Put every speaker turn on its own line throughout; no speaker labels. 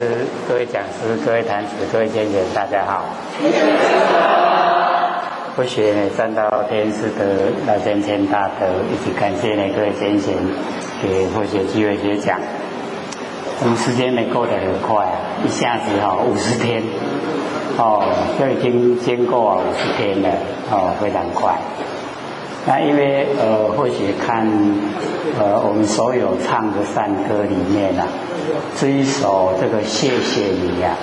各位讲师、各位坛子、各位见贤，大家好。佛学三道天师的那先贤大德，一起感谢呢各位先贤给佛学机会学讲。我们时间呢过得很快啊，一下子哈五十天，哦，就已经经过五十天了，哦，非常快。那因为呃，或许看呃我们所有唱的善歌里面啊，这一首这个谢谢你呀，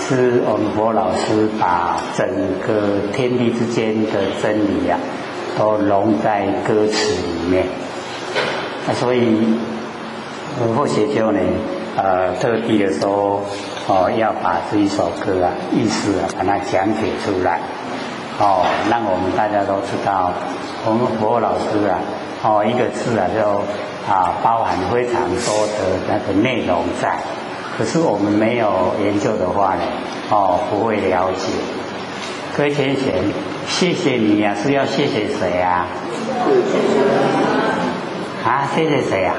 是我们佛老师把整个天地之间的真理呀，都融在歌词里面。那所以或许就呢。呃，特地的说，哦，要把这一首歌啊，意思啊，把它讲解出来，哦，让我们大家都知道，我们佛老师啊，哦，一个字啊，就啊，包含非常多的那个内容在，可是我们没有研究的话呢，哦，不会了解。各位先贤，谢谢你啊，是要谢谢谁啊？啊，谢谢谁呀？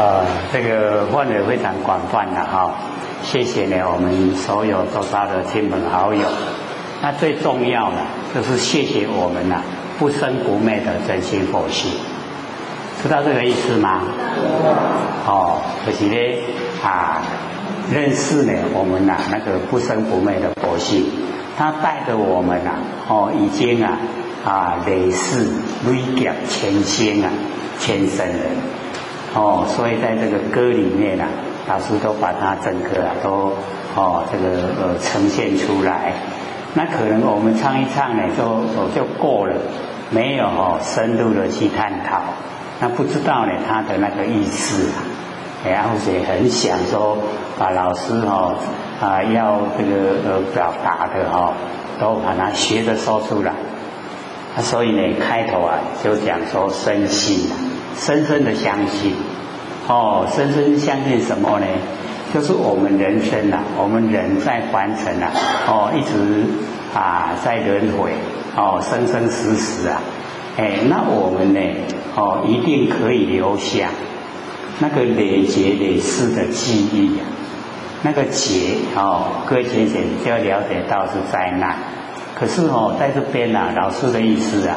呃，这个范围非常广泛的哈，谢谢呢，我们所有周遭的亲朋好友。那最重要的就是谢谢我们呐不生不灭的真心佛性，知道这个意思吗？哦，可是呢啊，认识呢我们呐那个不生不灭的佛性，它带着我们呐哦已经啊啊累世累劫千仙啊千生人。哦，所以在这个歌里面啊，老师都把它整个啊都哦这个呃呈现出来。那可能我们唱一唱呢，就就过了，没有哦深入的去探讨。那不知道呢他的那个意思，然后也很想说把老师哦啊要这个呃表达的哦，都把它学着说出来。所以呢开头啊就讲说深信。深深的相信，哦，深深相信什么呢？就是我们人生呐，我们人在凡尘呐，哦，一直啊在轮回，哦，生生死死啊，哎，那我们呢，哦，一定可以留下那个累劫累世的记忆啊，那个劫哦，各位先生就要了解到是灾难，可是哦，在这边呐，老师的意思啊，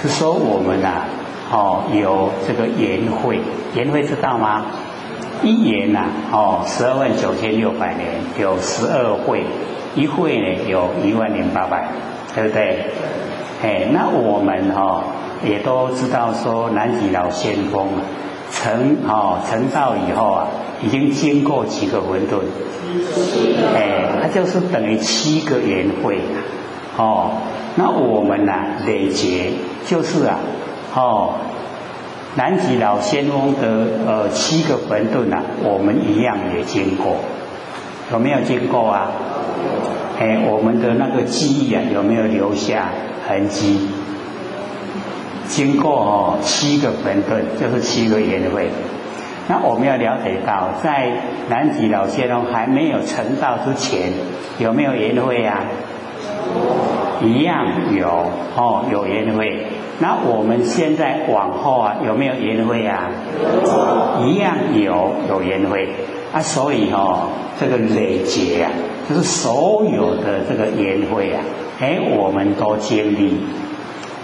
是说我们呐。哦，有这个言会，言会知道吗？一言呐，哦，十二万九千六百年有十二会，一会呢有一万零八百，对不对？哎，那我们哈也都知道说，南极老先锋成哦成道以后啊，已经经过几个混沌，哎，它就是等于七个言会哦，那我们呐累劫就是啊。哦，南极老仙翁的呃七个坟洞啊，我们一样也经过，有没有经过啊？哎，我们的那个记忆啊，有没有留下痕迹？经过哦七个坟洞，就是七个年会。那我们要了解到，在南极老仙翁还没有成道之前，有没有年会啊？一样有哦，有年会。那我们现在往后啊，有没有缘会啊？一样有有缘会啊，所以哦，这个累劫啊，就是所有的这个缘会啊，哎，我们都经历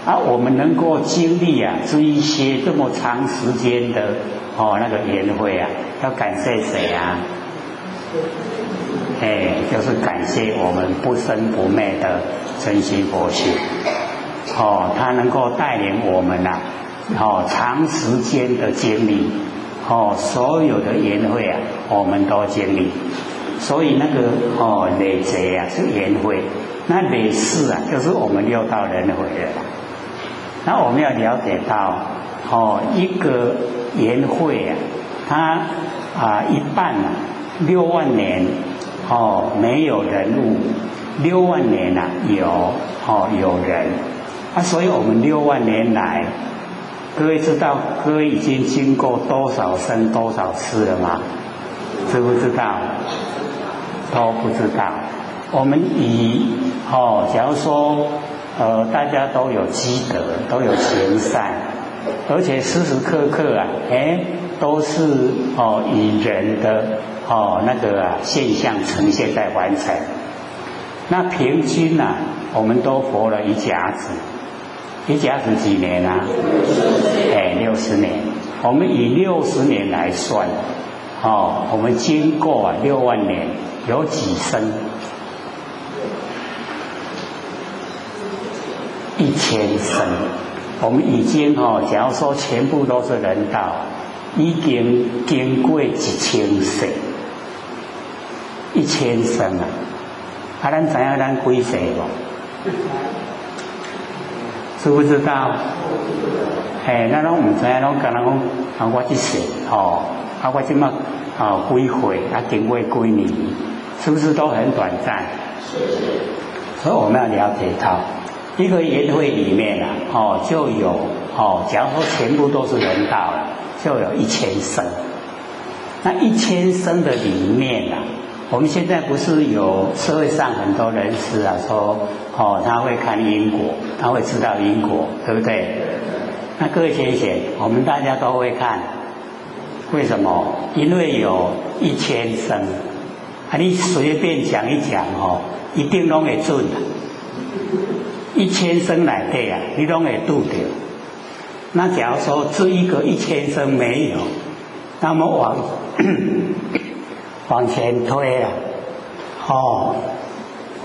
啊，我们能够经历啊，这一些这么长时间的哦那个缘会啊，要感谢谁啊？哎，就是感谢我们不生不灭的真心佛性。哦，他能够带领我们呐，哦，长时间的经历，哦，所有的缘会啊，我们都经历，所以那个哦累劫啊是缘会，那累世啊就是我们六道轮回的。那我们要了解到，哦，一个缘会啊，它啊一半啊六万年，哦没有人物，六万年呐有哦有人。啊，所以我们六万年来，各位知道，各位已经经过多少生多少次了吗？知不知道？都不知道。我们以哦，假如说呃，大家都有积德，都有行善，而且时时刻刻啊，哎，都是哦以人的哦那个啊现象呈现在完成。那平均呢，我们都活了一甲子，一甲子几年啊？哎，六十年。我们以六十年来算，哦，我们经过六万年，有几生？一千生，我们已经哦，假如说全部都是人道，已经经过一千世，一千生啊！啊，咱知影咱几世不？知不知道？哎，那拢唔知，拢讲人讲啊，我一世哦，啊，我即么啊几岁啊，经过几年，是不是都很短暂？是所以我们要了解到。一个宴会里面啊，哦，就有哦，假如说全部都是人道了，就有一千生。那一千生的里面啊，我们现在不是有社会上很多人士啊说，哦，他会看因果，他会知道因果，对不对？那各位先生，我们大家都会看，为什么？因为有一千生，啊，你随便讲一讲哦，一定拢会准的。一千生来对啊，你拢会度掉。那假如说这一个一千生没有，那么往 往前推啊，哦，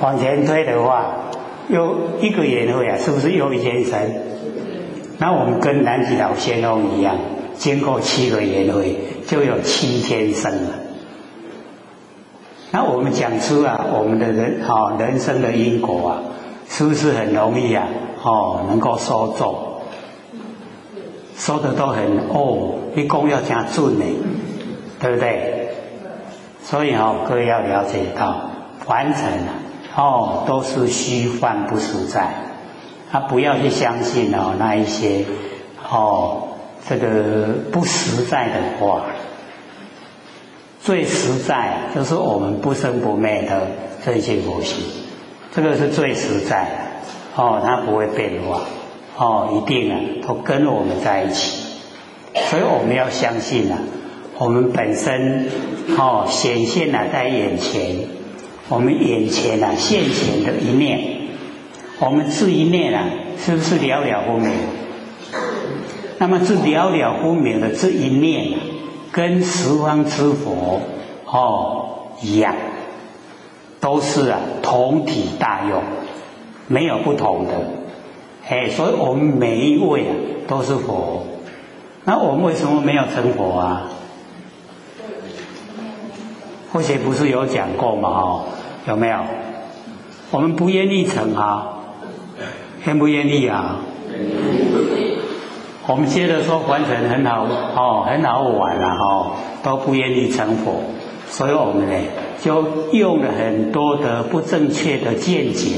往前推的话，又一个年会啊，是不是又一天生？那我们跟南极老仙翁一样，经过七个年会，就有七天生了。那我们讲出啊，我们的人啊，人生的因果啊。是不是很容易啊？哦，能够收中，收的都很哦，一共要加准呢，对不对？所以哦，各位要了解到，完成了哦，都是虚幻不实在，他不要去相信哦那一些哦这个不实在的话，最实在就是我们不生不灭的真心佛性。这个是最实在的哦，它不会变化。哦，一定啊，都跟我们在一起，所以我们要相信啊，我们本身哦显现了在眼前，我们眼前啊现前的一念，我们这一念啊，是不是了了分明？那么这了了分明的这一念啊，跟十方之佛哦一样。都是啊，同体大用，没有不同的，哎，所以我们每一位啊都是佛。那我们为什么没有成佛啊？佛学不是有讲过嘛？哦，有没有？我们不愿意成啊，愿不愿意啊？我们接着说，完成很好哦，很好玩了哦，都不愿意成佛，所以我们呢？就用了很多的不正确的见解，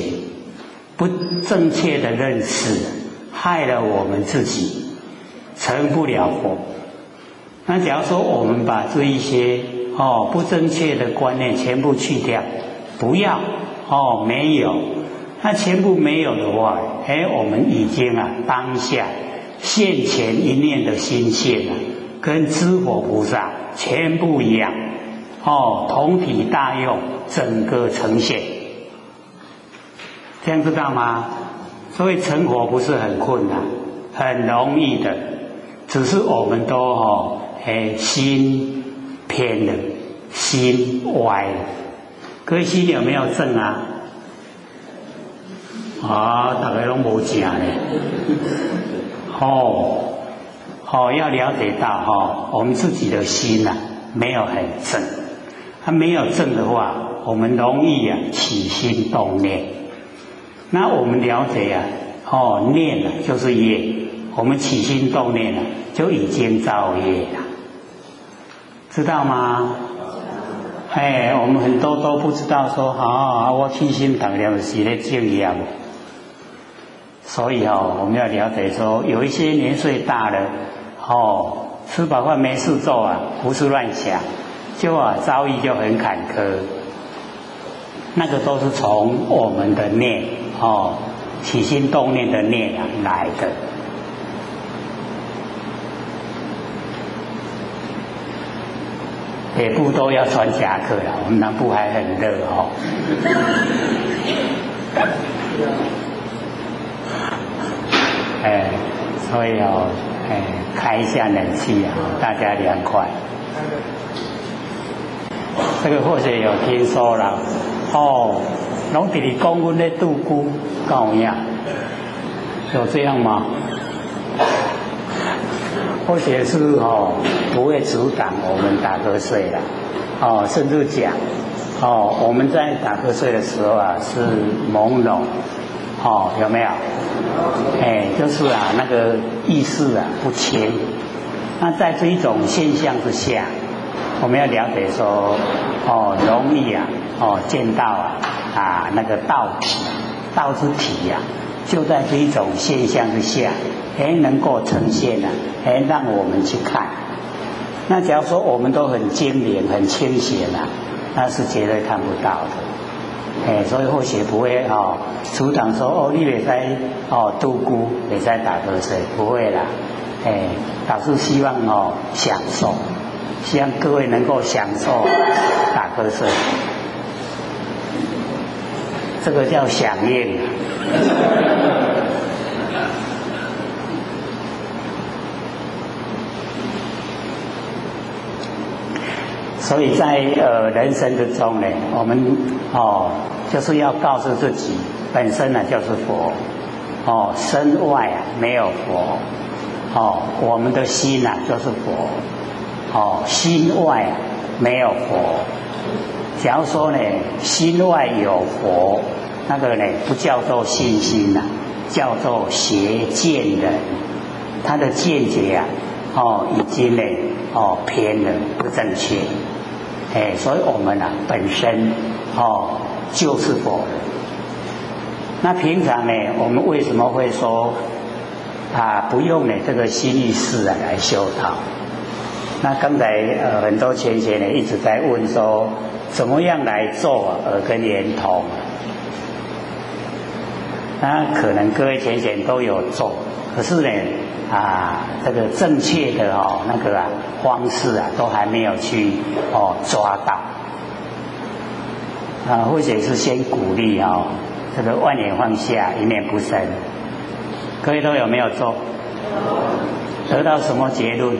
不正确的认识，害了我们自己，成不了佛。那假如说我们把这一些哦不正确的观念全部去掉，不要哦没有，那全部没有的话，哎，我们已经啊当下现前一念的心性啊，跟知佛菩萨全部一样。哦，同体大用，整个呈现，这样知道吗？所以成佛不是很困难，很容易的，只是我们都哦，哎，心偏了，心歪了。各位心有没有正啊？啊，大家拢无正呢。哦，哦，要了解到哈，我们自己的心呐，没有很正。他没有正的话，我们容易啊起心动念。那我们了解呀，哦，念了就是业，我们起心动念了就已经造业了，知道吗？哎，我们很多都不知道说，啊，我起心动念是在正业。所以哦，我们要了解说，有一些年岁大了，哦，吃饱饭没事做啊，胡思乱想。就啊，遭遇就很坎坷，那个都是从我们的念哦起心动念的念啊来的。北部都要穿夹克了，我们南部还很热哦。哎，所以哦，哎，开一下冷气啊，大家凉快。这个或许有听说了，哦，龙弟弟公公的杜姑高样，有这样吗？或许是哦，不会阻挡我们打瞌睡了，哦，甚至讲，哦，我们在打瞌睡的时候啊，是朦胧，哦，有没有？哎，就是啊，那个意识啊不清。那在这一种现象之下，我们要了解说，哦，容易啊，哦，见到啊，啊，那个道体，道之体呀，就在这一种现象之下。哎，能够呈现呢？哎，让我们去看。那假如说我们都很精明、很清醒啊，那是绝对看不到的。哎，所以或许不会哦，组长说哦，你也在哦，度孤也在打瞌睡，不会啦。哎，导师希望哦，享受，希望各位能够享受打瞌睡，这个叫响应。所以在呃人生之中呢，我们哦就是要告诉自己，本身呢就是佛，哦身外啊没有佛，哦我们的心呐就是佛，哦心外啊没有佛。假如说呢心外有佛，那个呢不叫做信心呐，叫做邪见人，他的见解啊哦已经呢哦偏了不正确。哎，所以我们啊本身哦就是佛。那平常呢，我们为什么会说啊不用呢这个心意识啊来修道？那刚才呃很多前学呢一直在问说，怎么样来做耳根圆通？那可能各位前贤都有做，可是呢。啊，这个正确的哦，那个啊方式啊，都还没有去哦抓到啊，或者是先鼓励哦，这个万念放下，一念不生。各位都有没有做？得到什么结论？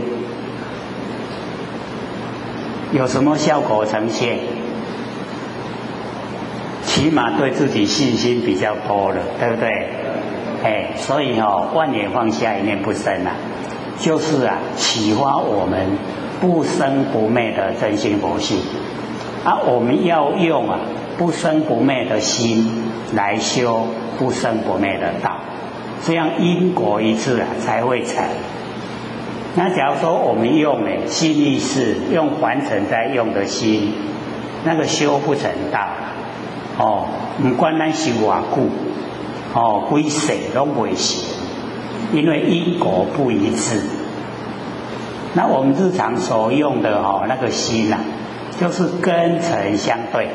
有什么效果呈现？起码对自己信心比较多了，对不对？哎，所以哦，万念放下，一念不生啊，就是啊，启发我们不生不灭的真心佛性啊。我们要用啊不生不灭的心来修不生不灭的道，这样因果一致啊才会成。那假如说我们用呢心意识，用凡尘在用的心，那个修不成道哦，唔管咱修偌久。哦，归谁都未行，因为因果不一致。那我们日常所用的哦，那个心呐，就是根尘相对。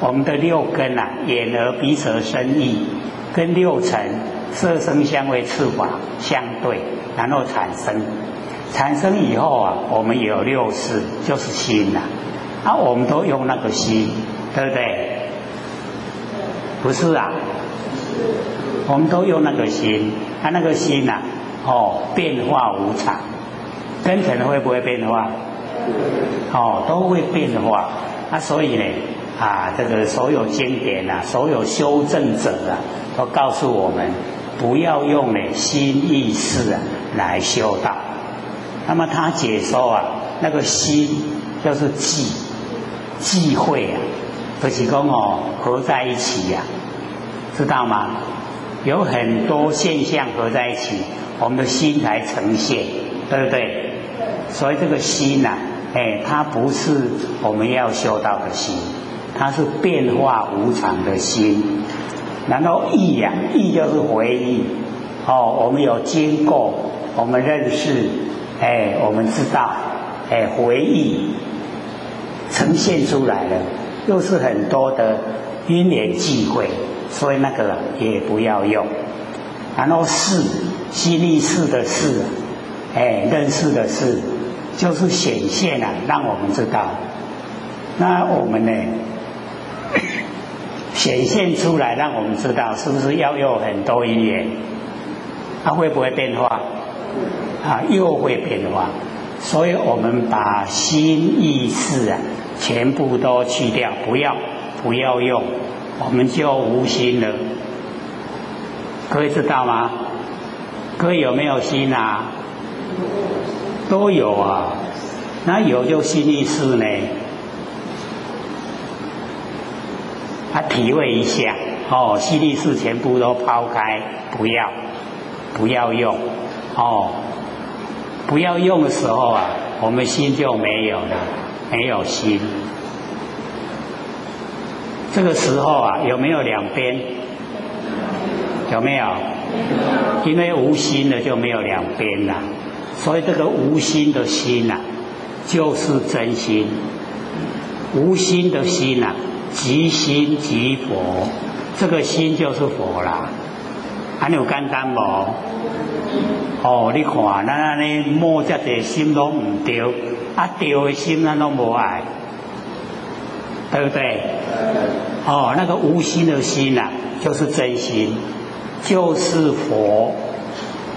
我们的六根呐，眼耳鼻舌身意，跟六尘色声香味触法相对，然后产生。产生以后啊，我们有六识，就是心呐。啊，我们都用那个心，对不对？不是啊。我们都用那个心，他那个心呐，哦，变化无常，根尘会不会变化？哦，都会变化。那所以呢，啊，这个所有经典啊，所有修正者啊，都告诉我们，不要用呢心意识啊来修道。那么他解说啊，那个心就是忌，忌讳啊，和其功哦合在一起呀。知道吗？有很多现象合在一起，我们的心才呈现，对不对？所以这个心呐，哎，它不是我们要修到的心，它是变化无常的心。然后意呀，意就是回忆。哦，我们有经过，我们认识，哎，我们知道，哎，回忆呈现出来了，又是很多的因缘际会。所以那个也不要用。然后是心意识的是，哎，认识的是，就是显现啊，让我们知道。那我们呢，显现出来，让我们知道，是不是要有很多因缘？它会不会变化？啊，又会变化。所以我们把心意识啊，全部都去掉，不要，不要用，我们就无心了。各位知道吗？各位有没有心啊？都有啊。那有就心意识呢？他体会一下哦，心意识全部都抛开，不要，不要用哦。不要用的时候啊，我们心就没有了，没有心。这个时候啊，有没有两边？有没有？因为无心的就没有两边了，所以这个无心的心呐，就是真心。无心的心呐，即心即佛，这个心就是佛啦。还有简单不？哦，你看，咱安尼摸这的心都唔对，啊对的心那都无爱，对不对？哦，那个无心的心呐，就是真心。就是佛，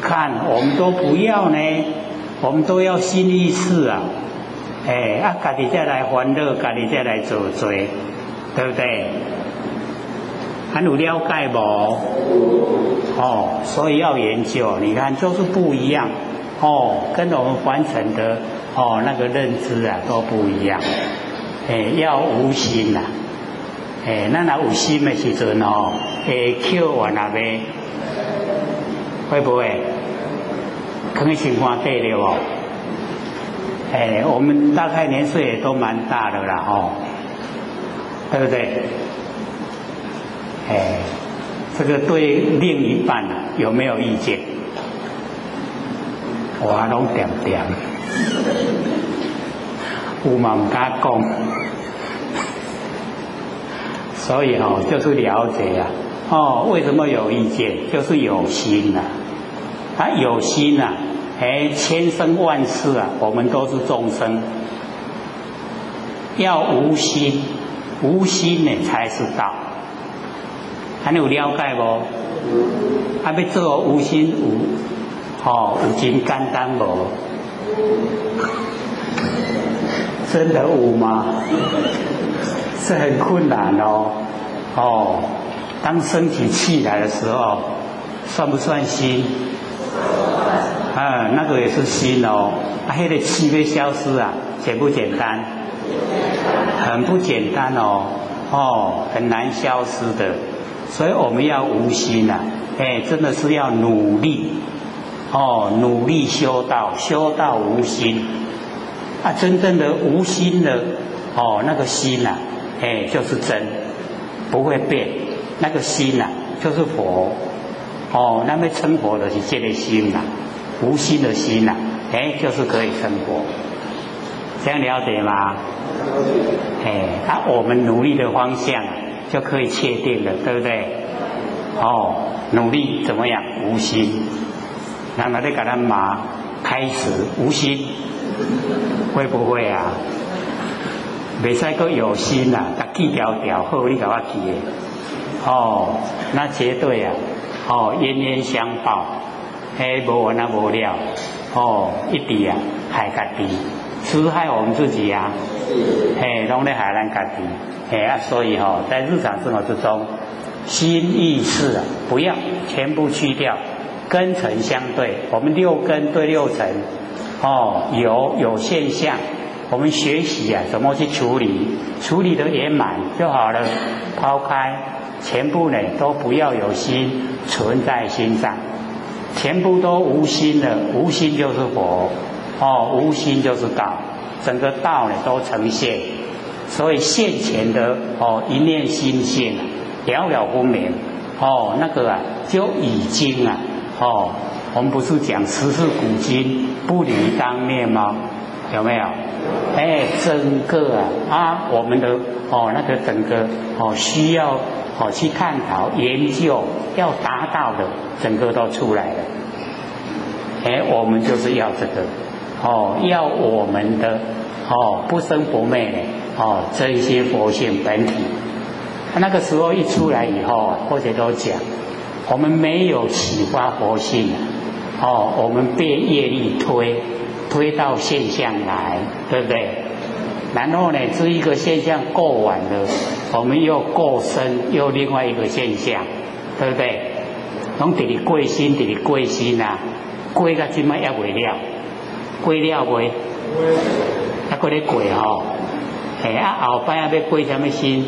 看我们都不要呢，我们都要心意识啊，哎，啊，家己再来欢乐，家己再来做罪，对不对？还有了解不？哦，所以要研究，你看就是不一样，哦，跟我们凡尘的哦那个认知啊都不一样，哎，要无心呐。诶，那若有心的时阵哦，会扣完那边，会不会？可能情况对了哦。诶，我们大概年岁也都蛮大的了哦，对不对？哎，这个对另一半啊有没有意见？我拢点点，有嘛唔敢讲。所以哦，就是了解呀，哦，为什么有意见？就是有心呐，啊，有心呐，哎，千生万世啊，我们都是众生，要无心，无心呢才是道。还有了解不？还要做无心无，哦，有真简单不？真的无吗？是很困难哦，哦，当身体气来的时候，算不算心？啊，那个也是心哦。啊，那个气会消失啊，简不简单？很不简单哦，哦，很难消失的。所以我们要无心呐，哎，真的是要努力，哦，努力修道，修道无心。啊，真正的无心的，哦，那个心呐。哎，就是真，不会变。那个心呐，就是佛。哦，那么成佛的是这个心呐，无心的心呐，哎，就是可以成佛。这样了解吗？哎，那我们努力的方向就可以确定了，对不对？哦，努力怎么样？无心。那么你给他马开始无心，会不会啊？未使个有心啊，甲记条条好，你甲我记的。哦，那绝对啊，哦，冤冤相报，嘿，无完啊无了，哦，一直啊害家己，是害我们自己啊，嘿，拢咧害咱家己，嘿啊，所以吼，在日常生活之中，心意识啊，不要全部去掉，根尘相对，我们六根对六尘，哦，有有现象。我们学习啊，怎么去处理？处理的圆满就好了。抛开全部呢，都不要有心存在心上，全部都无心的，无心就是佛哦，无心就是道，整个道呢都呈现。所以现前的哦一念心性了了分明哦，那个啊就已经啊哦，我们不是讲十世古今不离当面吗？有没有？哎，整个啊啊，我们的哦那个整个哦需要哦去探讨研究要达到的，整个都出来了。哎，我们就是要这个哦，要我们的哦不生不灭的哦这一些佛性本体。那个时候一出来以后，或者都讲，我们没有启发佛性哦，我们被业力推。推到现象来，对不对？然后呢，这一个现象过完了，我们又过生，又另外一个现象，对不对？从这里过心，这里过心啊，贵到今麦也未了，贵了未？还过咧贵吼，哎啊后摆要过什么心？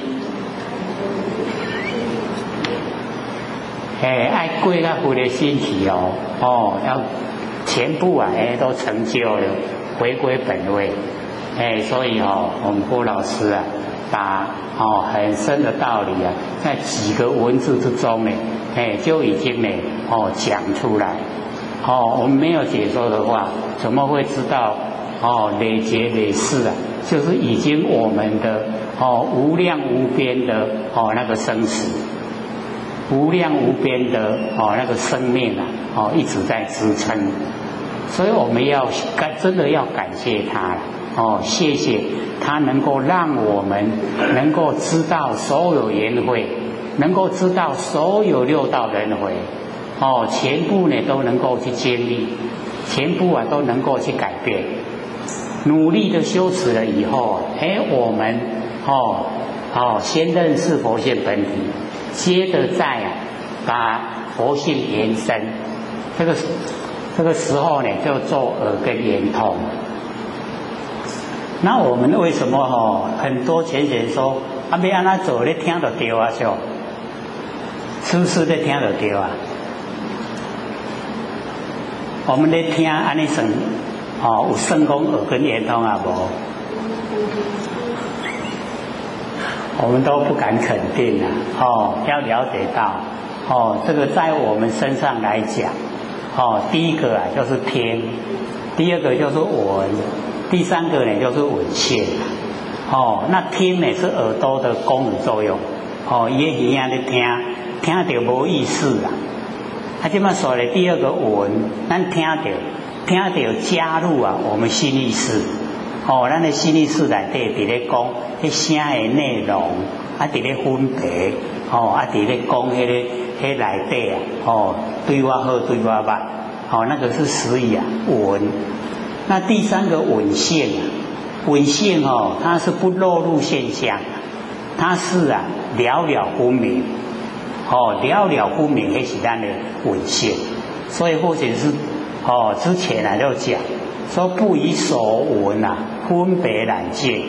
哎，爱贵到富的心体哦，哦要。全部啊，哎，都成就了，回归本位，哎，所以哦，我们郭老师啊，把哦很深的道理啊，在几个文字之中呢，哎，就已经呢哦讲出来，哦，我们没有解说的话，怎么会知道哦累劫累世啊，就是已经我们的哦无量无边的哦那个生死，无量无边的哦那个生命啊，哦一直在支撑。所以我们要感真的要感谢他了。哦，谢谢他能够让我们能够知道所有缘会，能够知道所有六道轮回，哦，全部呢都能够去经历，全部啊都能够去改变，努力的修持了以后，哎，我们哦哦先认识佛性本体，接着再啊把佛性延伸，这个。这个时候呢，就做耳根圆通。那我们为什么哦？很多前人说，啊，别让他走，你听得丢啊，就，是不是在听得丢啊？我们在听安尼算，哦，有成功耳根圆通啊不？我们都不敢肯定啊，哦，要了解到，哦，这个在我们身上来讲。哦，第一个啊就是天，第二个就是闻，第三个呢就是闻线。哦，那听呢是耳朵的功能作用。哦，也一样的听，听到无意思啊。他这么说的，第二个闻，咱听到，听到加入啊，我们心意识。哦，咱的心意识内底伫咧讲，迄声的内容，啊伫咧分别，哦啊伫咧讲迄个。黑来对啊，哦，对我好，对我坏，哦，那个是实语啊，稳。那第三个稳性啊，稳性哦，它是不落入现象，它是啊了了分明，哦，了了分明，迄是咱的稳性。所以或者是哦，之前啊就讲说不以所闻啊分别难见，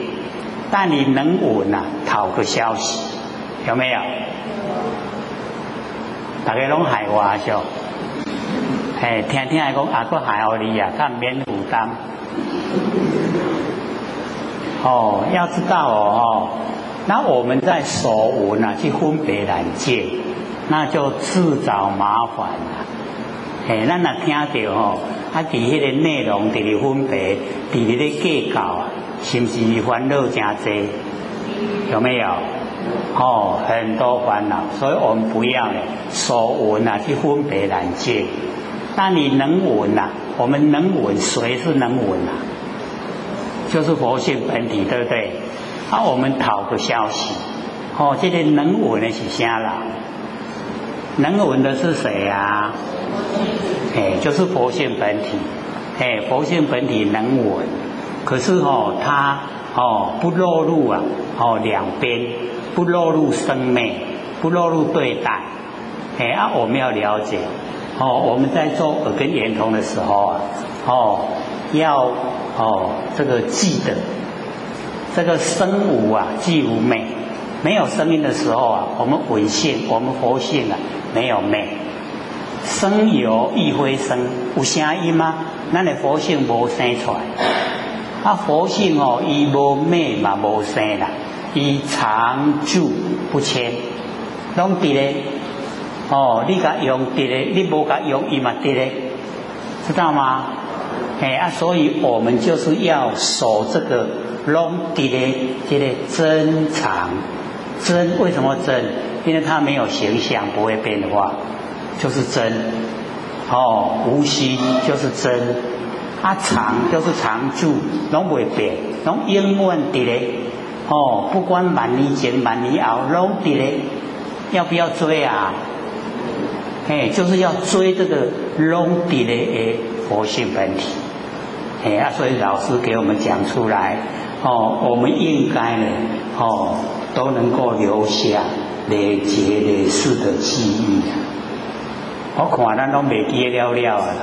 但你能闻啊讨个消息，有没有？大家拢害我笑，嘿，听听来讲啊，佫害我你啊，较免负担。哦，要知道哦，那我们在所闻啊，去分别难见，那就自找麻烦了。嘿，咱那听到哦，啊，伫迄个内容，伫咧分别，伫咧咧计较啊，是不是烦恼真多？有没有？哦，很多烦恼，所以我们不要呢，所闻啊去分别难见。那你能闻呐？我们能闻，谁是能闻啊？就是佛性本体，对不对？啊，我们讨个消息。哦，这个能闻的是瞎了。能闻的是谁呀？哎，就是佛性本体。哎，佛性本体能闻，可是哦，它哦不落入啊哦两边。不落入生命，不落入对待，哎啊，我们要了解哦。我们在做耳根圆通的时候啊，哦，要哦这个记得这个生无啊，即无昧。没有生命的时候啊，我们闻性，我们佛性啊，没有灭。生有亦非生，有声音吗？那你佛性无生出来，啊，佛性哦，伊无昧嘛，无生啦。以长住不迁，拢伫咧哦，你甲用伫咧，你无甲用伊嘛伫咧，知道吗？哎啊，所以我们就是要守这个龙的这个真常真，为什么真？因为它没有形象，不会变化，就是真。哦，无心就是真，啊常就是常住，拢不会变，拢永远的嘞。哦，不管万年前、万年后，拢的嘞。要不要追啊？哎，就是要追这个龙的嘞佛性本体。哎啊，所以老师给我们讲出来，哦，我们应该呢，哦，都能够留下累劫累世的记忆。我看咱拢未记了了啊，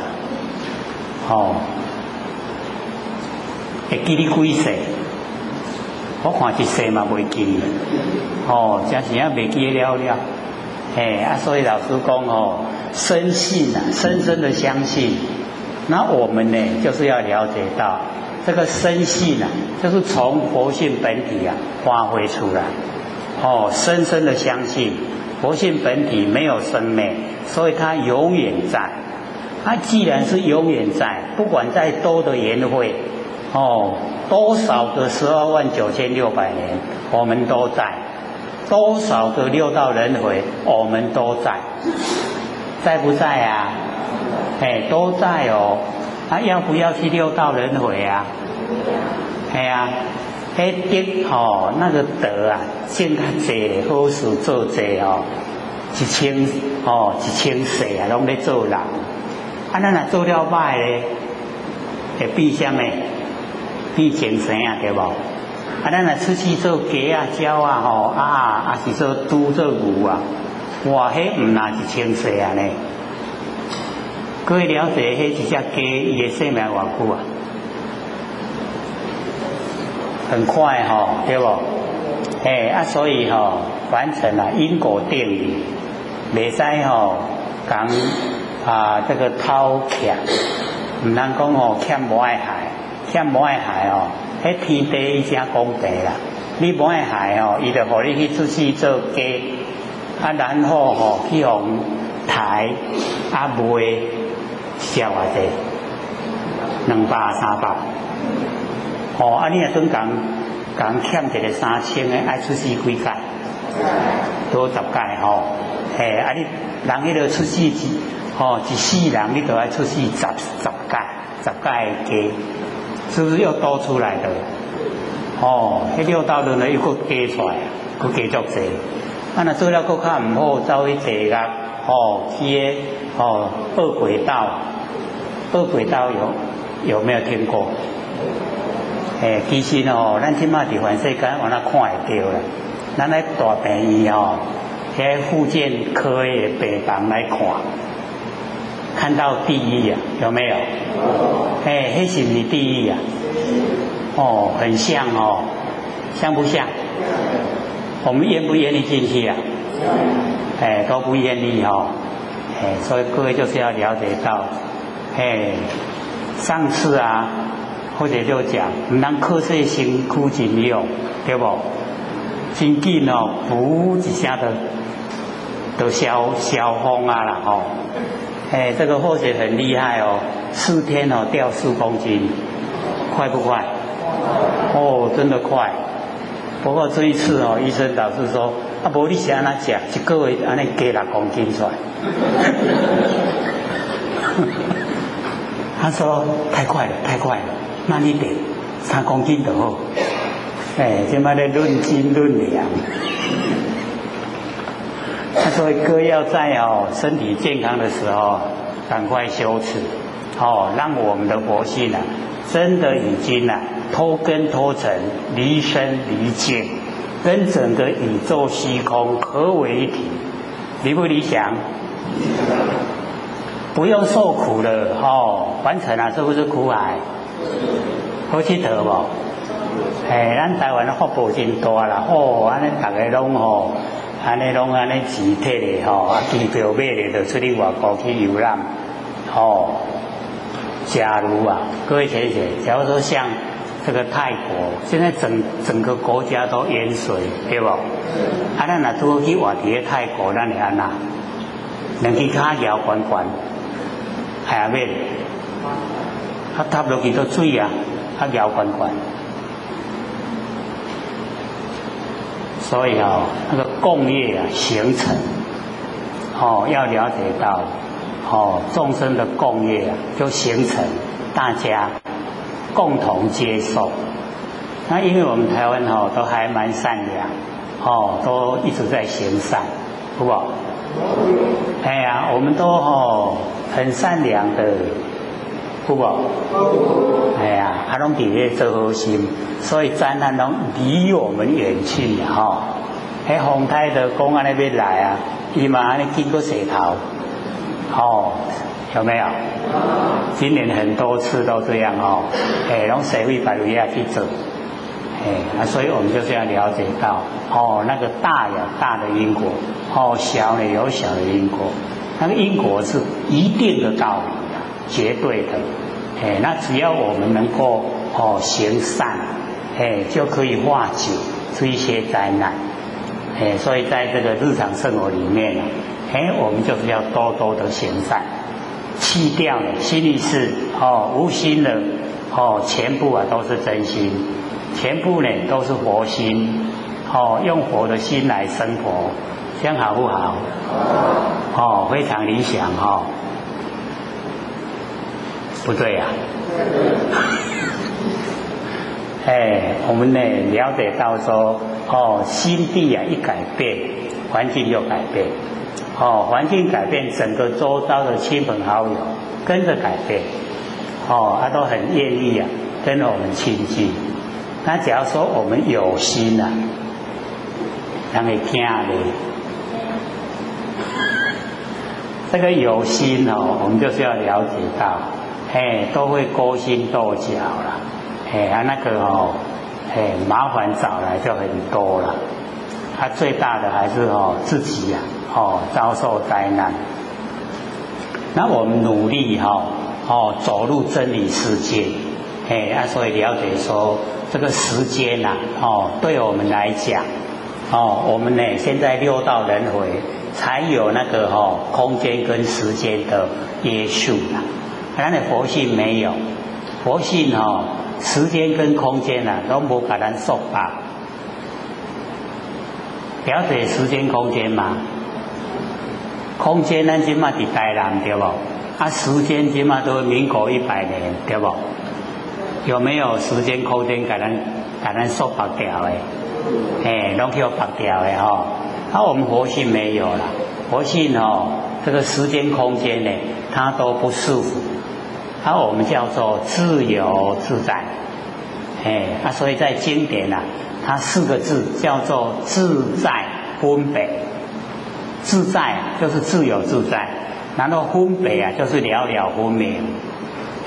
哦，会记你几世？我看一世嘛未记，哦，真是啊未记了了。哎啊，所以老师讲哦，深信啊，深深的相信。那我们呢，就是要了解到这个生性啊，就是从佛性本体啊发挥出来。哦，深深的相信佛性本体没有生灭，所以它永远在。它既然是永远在，不管再多的缘会，哦，多少个十二万九千六百年，我们都在；多少个六道轮回，我们都在。在不在啊？哎，都在哦。他要不要去六道轮回啊？哎呀，哎德哦，那个德啊，现在济好事做济哦，一千哦一千世啊，拢在做人。啊，咱若做了歹咧，会变什么？变精神啊，对不？啊，咱若出去做鸡啊、鸟啊，吼啊啊，是做猪做牛啊，哇，迄唔那一千世啊呢？各位了解，迄一只鸡伊的生命偌久啊？很快吼，对不？哎啊，所以吼完成了因果定律，未使吼讲。啊，这个偷欠，唔能讲吼，欠无爱害，欠无爱害哦，迄天地已经公平啦。你无爱害哦，伊就互你去出去做鸡，啊，然后吼去互抬啊卖少偌济，两百三百。哦，啊，你也准讲讲欠一个三千的，爱出去几届？多十届吼，嘿，啊你人迄个出去哦，一世人你都要出去十十届，十届加，是不是又多出来的？哦，迄六道轮回又搁加出来，搁加足济。啊，那做了搁较唔好，走去地狱，哦，去哦二鬼道，二鬼道有有没有听过？诶，其实哦，咱即马伫凡世间往那看会到啦，咱来大病院哦，喺附件科的病房来看。看到第一啊，有没有？哎，黑是你第一啊？哦，很像哦，像不像？我们愿不愿意进去啊？哎，都不愿意哦。哎，所以各位就是要了解到，哎，上次啊，或者就讲，能瞌睡辛苦尽用，对不？真紧哦，呼一下的都消消风啊了哦。哎，这个或者很厉害哦，四天哦掉四公斤，快不快？哦，真的快。不过这一次哦，医生导师说，啊，无你想那讲，一个月安尼加六公斤出来。他说太快了，太快了，慢一点，三公斤就好。哎，现在在论斤论两。他说哥要在哦身体健康的时候，赶快修持，哦，让我们的佛性啊，真的已经啊脱根脱尘，离身离境，跟整个宇宙虚空合为一体，理不理想？不用受苦了，哦，完成了是不是苦海？好记得不？哎，咱台湾的福报真多啦，哦，安尼大家拢哦。安尼拢安尼钱摕咧吼，啊机票买咧，就出去外国去游览，吼。假如啊，各位学姐，假如说像这个泰国，现在整整个国家都淹水，对不？啊，咱若拄去外地泰国，那里安那？两只脚摇滚滚，还要咩？他踏落去都水啊，他摇滚滚。所以哦，那个共业啊形成，哦要了解到，哦众生的共业啊就形成，大家共同接受。那因为我们台湾哦都还蛮善良，哦都一直在行善，好不好？哎呀，我们都哦很善良的。不不，哎呀，还拢伫咧做好心，所以灾难拢离我们远去哈。迄洪台的公安那边来啊，伊嘛安尼经过石头，哦，有没有？今年很多次都这样哦，哎，拢社会百位啊去走，哎，啊，所以我们就是要了解到，哦，那个大有大的因果，哦，小呢有小的因果，那个因果是一定的道理。绝对的，哎，那只要我们能够哦行善，哎，就可以化解这一些灾难，哎，所以在这个日常生活里面呢，哎，我们就是要多多的行善，弃掉心里是哦无心的哦，全部啊都是真心，全部呢都是佛心，哦，用佛的心来生活，这样好不好？哦，非常理想哈。不对呀，哎，我们呢了解到说，哦，心地啊一改变，环境又改变，哦，环境改变，整个周遭的亲朋好友跟着改变，哦，他都很愿意啊跟我们亲近。那假如说我们有心呐，让你听的，这个有心哦，我们就是要了解到。哎，都会勾心斗角了，哎啊那个哦，哎麻烦找来就很多了，他最大的还是哦自己呀，哦遭受灾难。那我们努力哈，哦走入真理世界，哎啊所以了解说这个时间呐，哦对我们来讲，哦我们呢现在六道轮回才有那个哦空间跟时间的约束了。咱的佛性没有，佛性哦，时间跟空间啊，都无给咱束缚。了解时间空间嘛？空间咱起码伫台南对不？啊，时间起码都民国一百年对不？有没有时间空间给咱给咱说白掉的？哎，拢叫白掉的吼。啊，我们佛性没有了，佛性哦，这个时间空间呢，它都不束缚。啊我们叫做自由自在，哎，啊，所以在经典呐，它四个字叫做自在分别。自在就是自由自在，然后分别啊就是了了分明，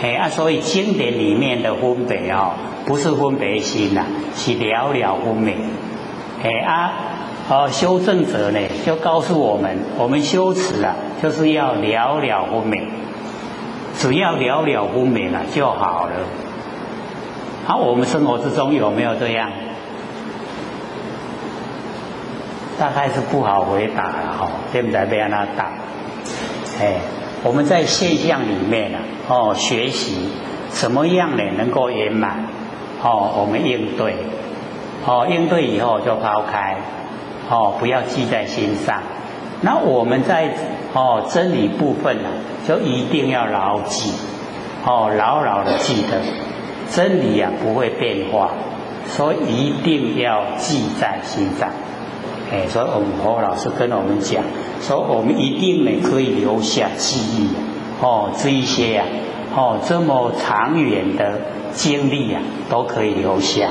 哎啊，所以经典里面的分别哦，不是分别心呐，是了了分明，哎啊，哦，修正者呢就告诉我们，我们修持啊就是要了了分明。只要了了分明了就好了。好，我们生活之中有没有这样？大概是不好回答了哈，对不对？被他答。哎，我们在现象里面呢，哦，学习什么样呢能够圆满？哦，我们应对，哦，应对以后就抛开，哦，不要记在心上。那我们在哦真理部分呢，就一定要牢记，哦牢牢的记得真理啊不会变化，所以一定要记在心上。哎，所以我们何老师跟我们讲，说我们一定呢可以留下记忆，哦这一些呀，哦这么长远的经历呀都可以留下。